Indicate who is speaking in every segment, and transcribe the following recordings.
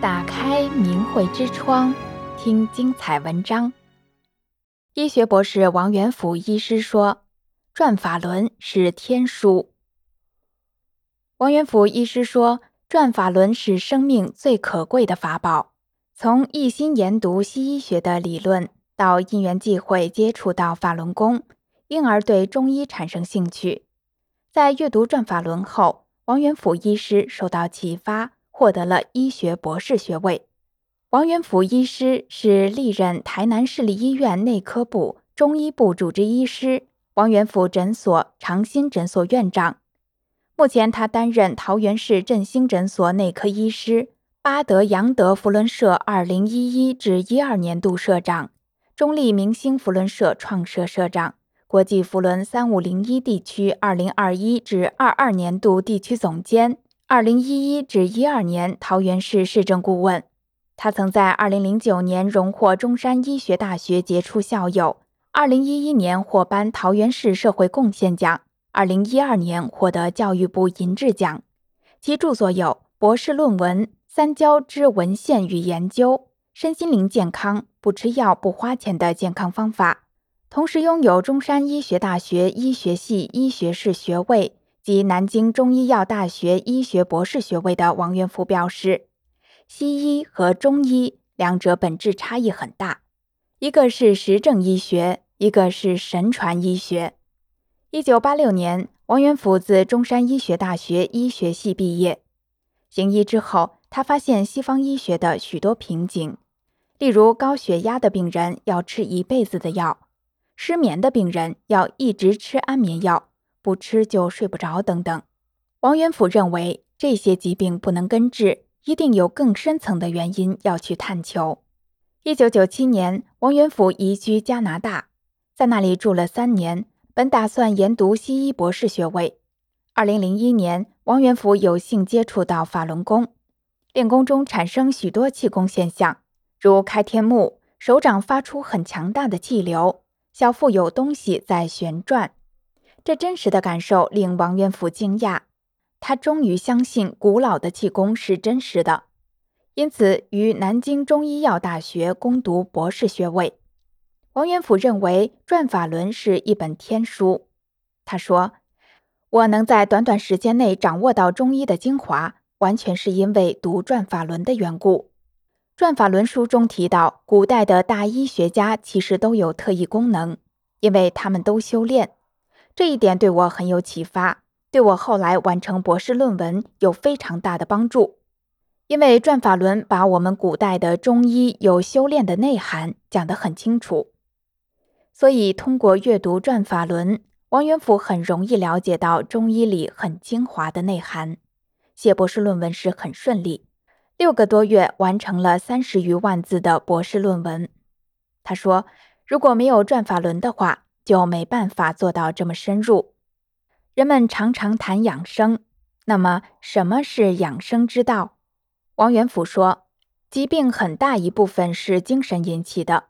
Speaker 1: 打开明慧之窗，听精彩文章。医学博士王元辅医师说：“转法轮是天书。”王元辅医师说：“转法轮是生命最可贵的法宝。从一心研读西医学的理论，到因缘际会接触到法轮功，因而对中医产生兴趣。在阅读转法轮后，王元辅医师受到启发，获得了医学博士学位。王元辅医师是历任台南市立医院内科部、中医部主治医师，王元辅诊所长兴诊所院长。目前，他担任桃园市振兴诊所内科医师，巴德杨德福伦社二零一一至一二年度社长，中立明星福伦社创社社长，国际福伦三五零一地区二零二一至二二年度地区总监，二零一一至一二年桃园市市政顾问。他曾在二零零九年荣获中山医学大学杰出校友，二零一一年获颁桃园市社会贡献奖。二零一二年获得教育部银质奖，其著作有博士论文《三焦之文献与研究》、身心灵健康不吃药不花钱的健康方法。同时拥有中山医学大学医学系医学士学位及南京中医药大学医学博士学位的王元福表示，西医和中医两者本质差异很大，一个是实证医学，一个是神传医学。一九八六年，王元福自中山医学大学医学系毕业。行医之后，他发现西方医学的许多瓶颈，例如高血压的病人要吃一辈子的药，失眠的病人要一直吃安眠药，不吃就睡不着等等。王元甫认为，这些疾病不能根治，一定有更深层的原因要去探求。一九九七年，王元甫移居加拿大，在那里住了三年。本打算研读西医博士学位。二零零一年，王元甫有幸接触到法轮功，练功中产生许多气功现象，如开天目，手掌发出很强大的气流，小腹有东西在旋转。这真实的感受令王元甫惊讶，他终于相信古老的气功是真实的，因此于南京中医药大学攻读博士学位。王元甫认为《转法轮》是一本天书。他说：“我能在短短时间内掌握到中医的精华，完全是因为读《转法轮》的缘故。《转法轮》书中提到，古代的大医学家其实都有特异功能，因为他们都修炼。这一点对我很有启发，对我后来完成博士论文有非常大的帮助。因为《转法轮》把我们古代的中医有修炼的内涵讲得很清楚。”所以，通过阅读《转法轮》，王元甫很容易了解到中医里很精华的内涵。写博士论文时很顺利，六个多月完成了三十余万字的博士论文。他说：“如果没有《转法轮》的话，就没办法做到这么深入。”人们常常谈养生，那么什么是养生之道？王元甫说：“疾病很大一部分是精神引起的，《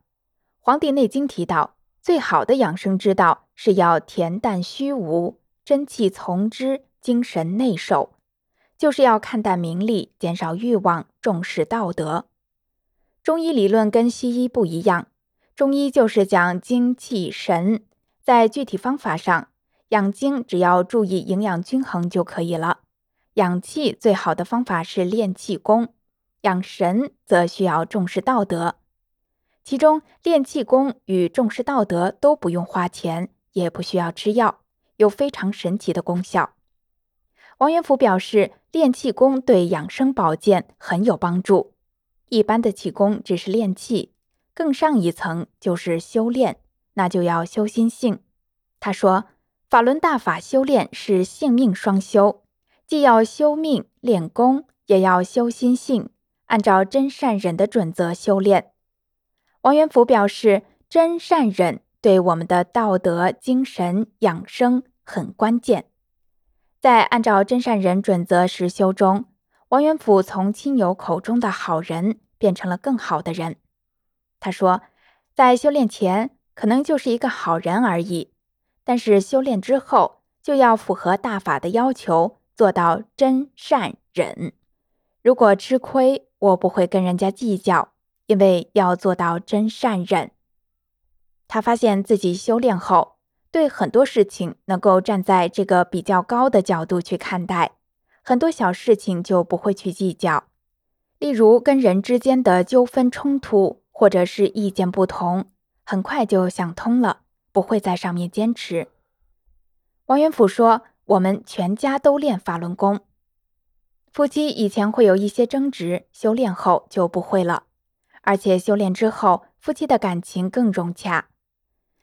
Speaker 1: 黄帝内经》提到。最好的养生之道是要恬淡虚无，真气从之，精神内守，就是要看淡名利，减少欲望，重视道德。中医理论跟西医不一样，中医就是讲精气神，在具体方法上，养精只要注意营养均衡就可以了；养气最好的方法是练气功，养神则需要重视道德。其中练气功与重视道德都不用花钱，也不需要吃药，有非常神奇的功效。王元福表示，练气功对养生保健很有帮助。一般的气功只是练气，更上一层就是修炼，那就要修心性。他说，法轮大法修炼是性命双修，既要修命练功，也要修心性，按照真善忍的准则修炼。王元福表示，真善忍对我们的道德、精神养生很关键。在按照真善忍准则实修中，王元辅从亲友口中的好人变成了更好的人。他说，在修炼前可能就是一个好人而已，但是修炼之后就要符合大法的要求，做到真善忍。如果吃亏，我不会跟人家计较，因为要做到真善忍。他发现自己修炼后，对很多事情能够站在这个比较高的角度去看待，很多小事情就不会去计较。例如跟人之间的纠纷冲突，或者是意见不同，很快就想通了，不会在上面坚持。王元甫说：“我们全家都练法轮功，夫妻以前会有一些争执，修炼后就不会了，而且修炼之后，夫妻的感情更融洽。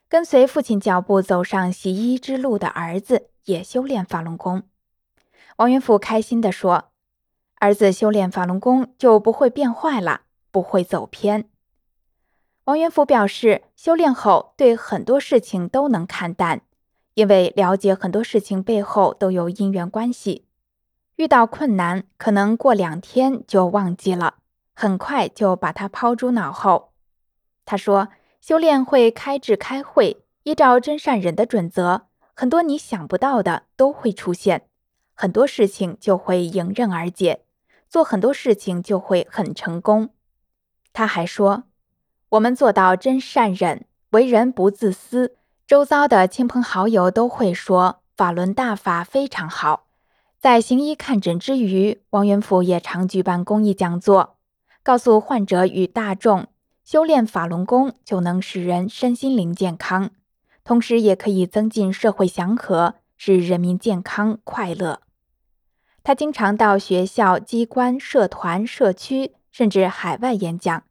Speaker 1: 跟随父亲脚步走上习医之路的儿子也修炼法轮功。”王元甫开心地说：“儿子修炼法轮功就不会变坏了，不会走偏。”王元福表示，修炼后对很多事情都能看淡。因为了解很多事情背后都有因缘关系，遇到困难可能过两天就忘记了，很快就把它抛诸脑后。他说，修炼会开智开慧，依照真善忍的准则，很多你想不到的都会出现，很多事情就会迎刃而解，做很多事情就会很成功。他还说，我们做到真善忍，为人不自私。周遭的亲朋好友都会说法轮大法非常好。在行医看诊之余，王元甫也常举办公益讲座，告诉患者与大众，修炼法轮功就能使人身心灵健康，同时也可以增进社会祥和，使人民健康快乐。他经常到学校、机关、社团、社区，甚至海外演讲，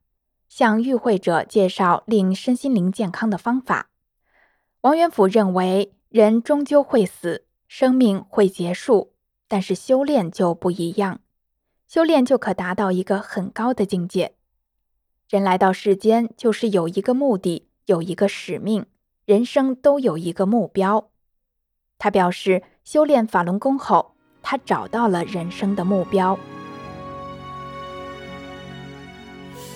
Speaker 1: 向与会者介绍令身心灵健康的方法。王元甫认为，人终究会死，生命会结束，但是修炼就不一样，修炼就可达到一个很高的境界。人来到世间，就是有一个目的，有一个使命，人生都有一个目标。他表示，修炼法轮功后，他找到了人生的目标。